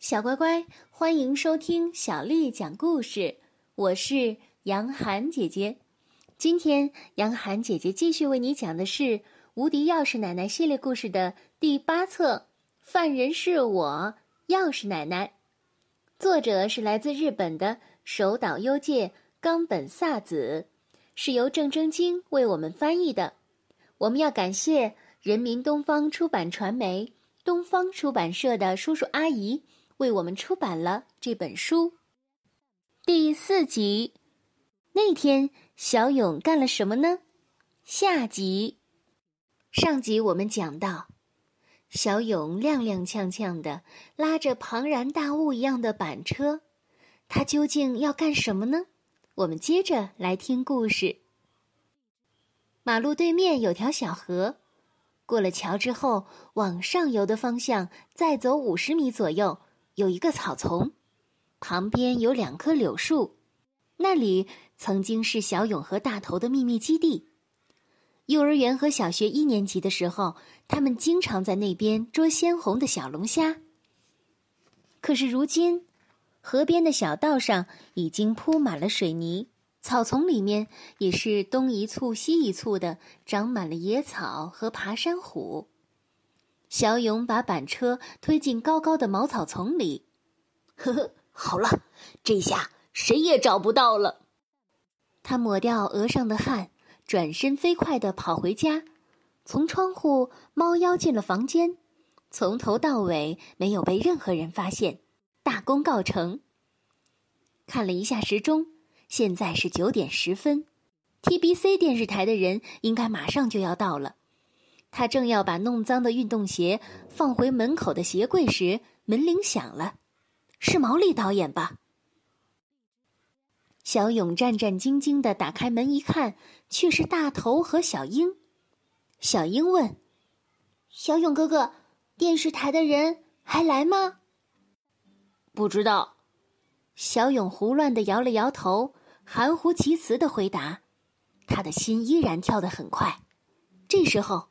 小乖乖，欢迎收听小丽讲故事。我是杨涵姐姐。今天，杨涵姐姐继续为你讲的是《无敌钥匙奶奶》系列故事的第八册《犯人是我，钥匙奶奶》。作者是来自日本的手岛优介、冈本萨子，是由郑征京为我们翻译的。我们要感谢人民东方出版传媒。东方出版社的叔叔阿姨为我们出版了这本书。第四集，那天小勇干了什么呢？下集。上集我们讲到，小勇踉踉跄跄的拉着庞然大物一样的板车，他究竟要干什么呢？我们接着来听故事。马路对面有条小河。过了桥之后，往上游的方向再走五十米左右，有一个草丛，旁边有两棵柳树，那里曾经是小勇和大头的秘密基地。幼儿园和小学一年级的时候，他们经常在那边捉鲜红的小龙虾。可是如今，河边的小道上已经铺满了水泥。草丛里面也是东一簇西一簇的，长满了野草和爬山虎。小勇把板车推进高高的茅草丛里，呵呵，好了，这下谁也找不到了。他抹掉额上的汗，转身飞快地跑回家，从窗户猫腰进了房间，从头到尾没有被任何人发现，大功告成。看了一下时钟。现在是九点十分，TBC 电视台的人应该马上就要到了。他正要把弄脏的运动鞋放回门口的鞋柜时，门铃响了，是毛利导演吧？小勇战战兢兢的打开门一看，却是大头和小英。小英问：“小勇哥哥，电视台的人还来吗？”不知道。小勇胡乱的摇了摇头。含糊其辞的回答，他的心依然跳得很快。这时候，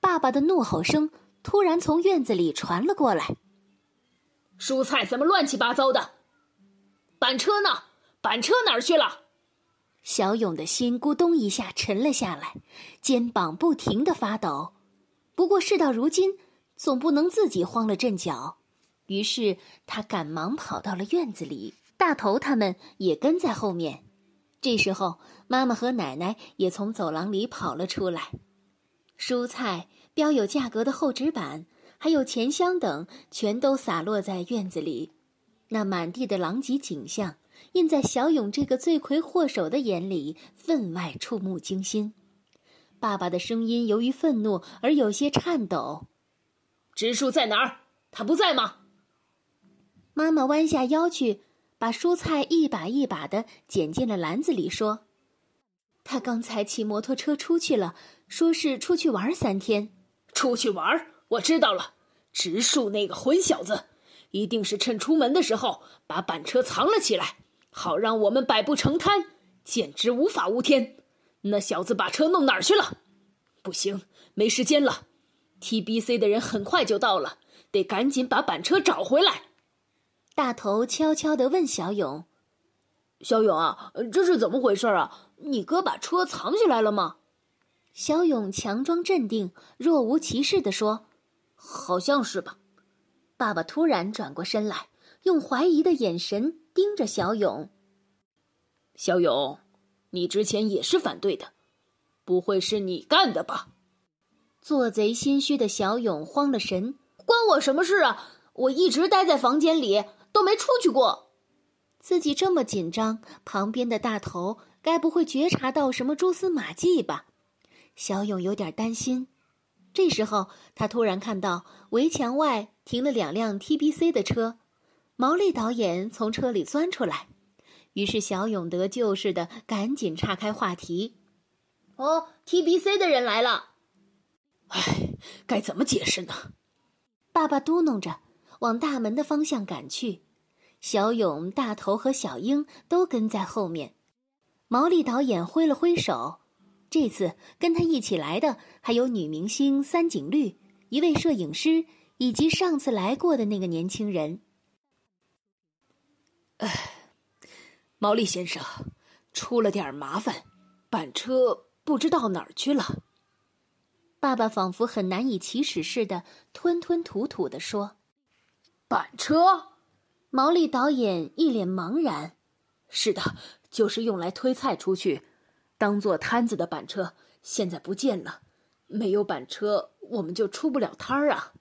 爸爸的怒吼声突然从院子里传了过来：“蔬菜怎么乱七八糟的？板车呢？板车哪儿去了？”小勇的心咕咚一下沉了下来，肩膀不停的发抖。不过事到如今，总不能自己慌了阵脚，于是他赶忙跑到了院子里，大头他们也跟在后面。这时候，妈妈和奶奶也从走廊里跑了出来。蔬菜、标有价格的厚纸板，还有钱箱等，全都洒落在院子里。那满地的狼藉景象，印在小勇这个罪魁祸首的眼里，分外触目惊心。爸爸的声音由于愤怒而有些颤抖：“植树在哪儿？他不在吗？”妈妈弯下腰去。把蔬菜一把一把的捡进了篮子里，说：“他刚才骑摩托车出去了，说是出去玩三天。出去玩，我知道了。植树那个混小子，一定是趁出门的时候把板车藏了起来，好让我们百步成滩，简直无法无天。那小子把车弄哪儿去了？不行，没时间了。TBC 的人很快就到了，得赶紧把板车找回来。”大头悄悄地问小勇：“小勇啊，这是怎么回事啊？你哥把车藏起来了吗？”小勇强装镇定，若无其事地说：“好像是吧。”爸爸突然转过身来，用怀疑的眼神盯着小勇。“小勇，你之前也是反对的，不会是你干的吧？”做贼心虚的小勇慌了神：“关我什么事啊？我一直待在房间里。”都没出去过，自己这么紧张，旁边的大头该不会觉察到什么蛛丝马迹吧？小勇有点担心。这时候，他突然看到围墙外停了两辆 TBC 的车，毛利导演从车里钻出来，于是小勇得救似的赶紧岔开话题：“哦，TBC 的人来了。”哎，该怎么解释呢？爸爸嘟哝着。往大门的方向赶去，小勇、大头和小英都跟在后面。毛利导演挥了挥手，这次跟他一起来的还有女明星三井绿、一位摄影师以及上次来过的那个年轻人。唉，毛利先生，出了点麻烦，板车不知道哪儿去了。爸爸仿佛很难以启齿似的，吞吞吐吐地说：“板车。”毛利导演一脸茫然：“是的，就是用来推菜出去，当做摊子的板车，现在不见了。没有板车，我们就出不了摊儿啊！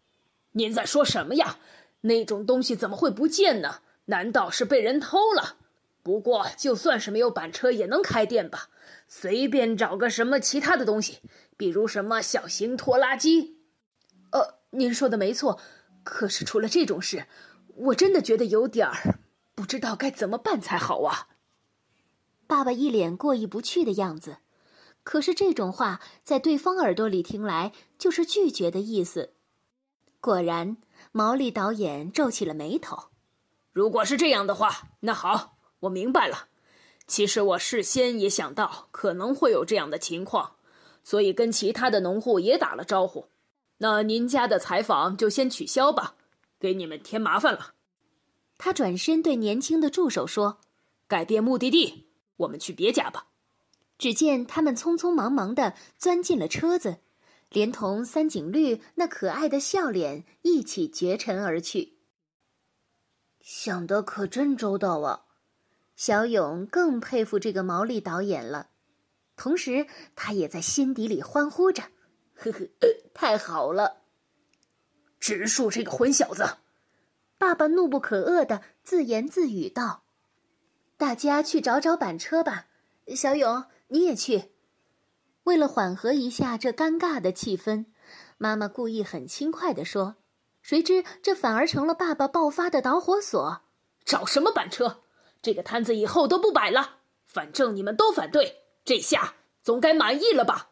您在说什么呀？那种东西怎么会不见呢？难道是被人偷了？不过就算是没有板车，也能开店吧？随便找个什么其他的东西，比如什么小型拖拉机。呃，您说的没错，可是出了这种事。”我真的觉得有点儿不知道该怎么办才好啊！爸爸一脸过意不去的样子，可是这种话在对方耳朵里听来就是拒绝的意思。果然，毛利导演皱起了眉头。如果是这样的话，那好，我明白了。其实我事先也想到可能会有这样的情况，所以跟其他的农户也打了招呼。那您家的采访就先取消吧。给你们添麻烦了，他转身对年轻的助手说：“改变目的地，我们去别家吧。”只见他们匆匆忙忙的钻进了车子，连同三井绿那可爱的笑脸一起绝尘而去。想的可真周到啊！小勇更佩服这个毛利导演了，同时他也在心底里欢呼着：“ 呵呵，太好了！”植树这个混小子，爸爸怒不可遏的自言自语道：“大家去找找板车吧，小勇你也去。”为了缓和一下这尴尬的气氛，妈妈故意很轻快的说：“谁知这反而成了爸爸爆发的导火索。找什么板车？这个摊子以后都不摆了。反正你们都反对，这下总该满意了吧？”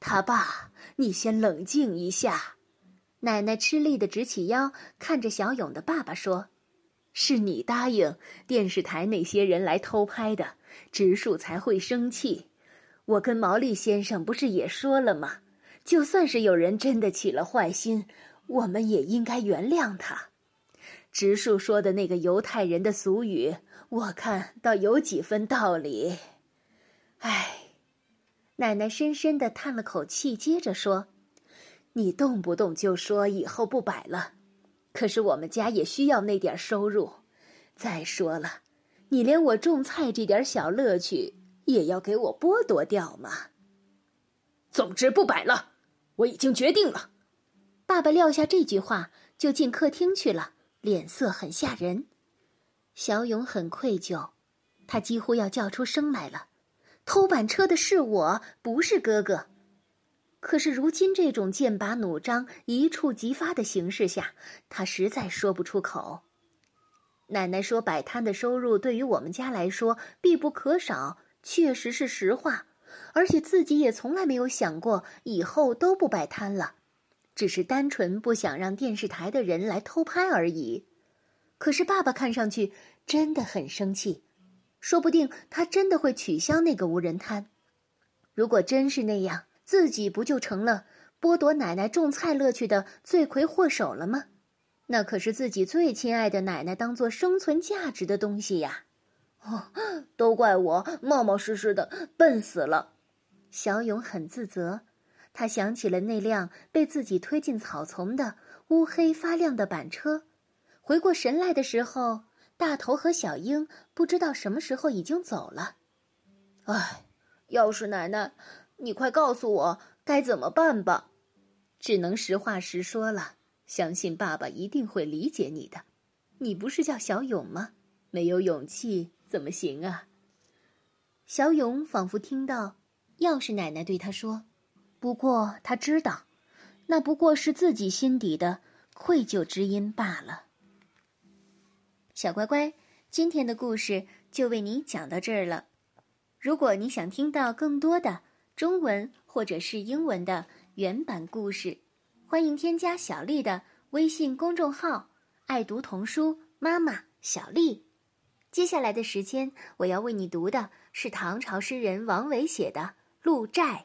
他爸，你先冷静一下。奶奶吃力的直起腰，看着小勇的爸爸说：“是你答应电视台那些人来偷拍的，植树才会生气。我跟毛利先生不是也说了吗？就算是有人真的起了坏心，我们也应该原谅他。植树说的那个犹太人的俗语，我看倒有几分道理。”唉，奶奶深深的叹了口气，接着说。你动不动就说以后不摆了，可是我们家也需要那点收入。再说了，你连我种菜这点小乐趣也要给我剥夺掉吗？总之不摆了，我已经决定了。爸爸撂下这句话，就进客厅去了，脸色很吓人。小勇很愧疚，他几乎要叫出声来了。偷板车的是我，不是哥哥。可是如今这种剑拔弩张、一触即发的形势下，他实在说不出口。奶奶说摆摊的收入对于我们家来说必不可少，确实是实话。而且自己也从来没有想过以后都不摆摊了，只是单纯不想让电视台的人来偷拍而已。可是爸爸看上去真的很生气，说不定他真的会取消那个无人摊。如果真是那样，自己不就成了剥夺奶奶种菜乐趣的罪魁祸首了吗？那可是自己最亲爱的奶奶当做生存价值的东西呀！哦，都怪我冒冒失失的笨死了。小勇很自责，他想起了那辆被自己推进草丛的乌黑发亮的板车，回过神来的时候，大头和小英不知道什么时候已经走了。唉，要是奶奶……你快告诉我该怎么办吧，只能实话实说了。相信爸爸一定会理解你的。你不是叫小勇吗？没有勇气怎么行啊？小勇仿佛听到钥匙奶奶对他说，不过他知道，那不过是自己心底的愧疚之音罢了。小乖乖，今天的故事就为你讲到这儿了。如果你想听到更多的，中文或者是英文的原版故事，欢迎添加小丽的微信公众号“爱读童书妈妈小丽”。接下来的时间，我要为你读的是唐朝诗人王维写的《鹿柴》。《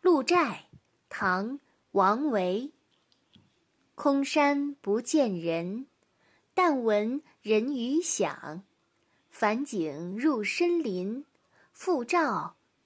鹿柴》，唐·王维。空山不见人，但闻人语响。返景入深林，复照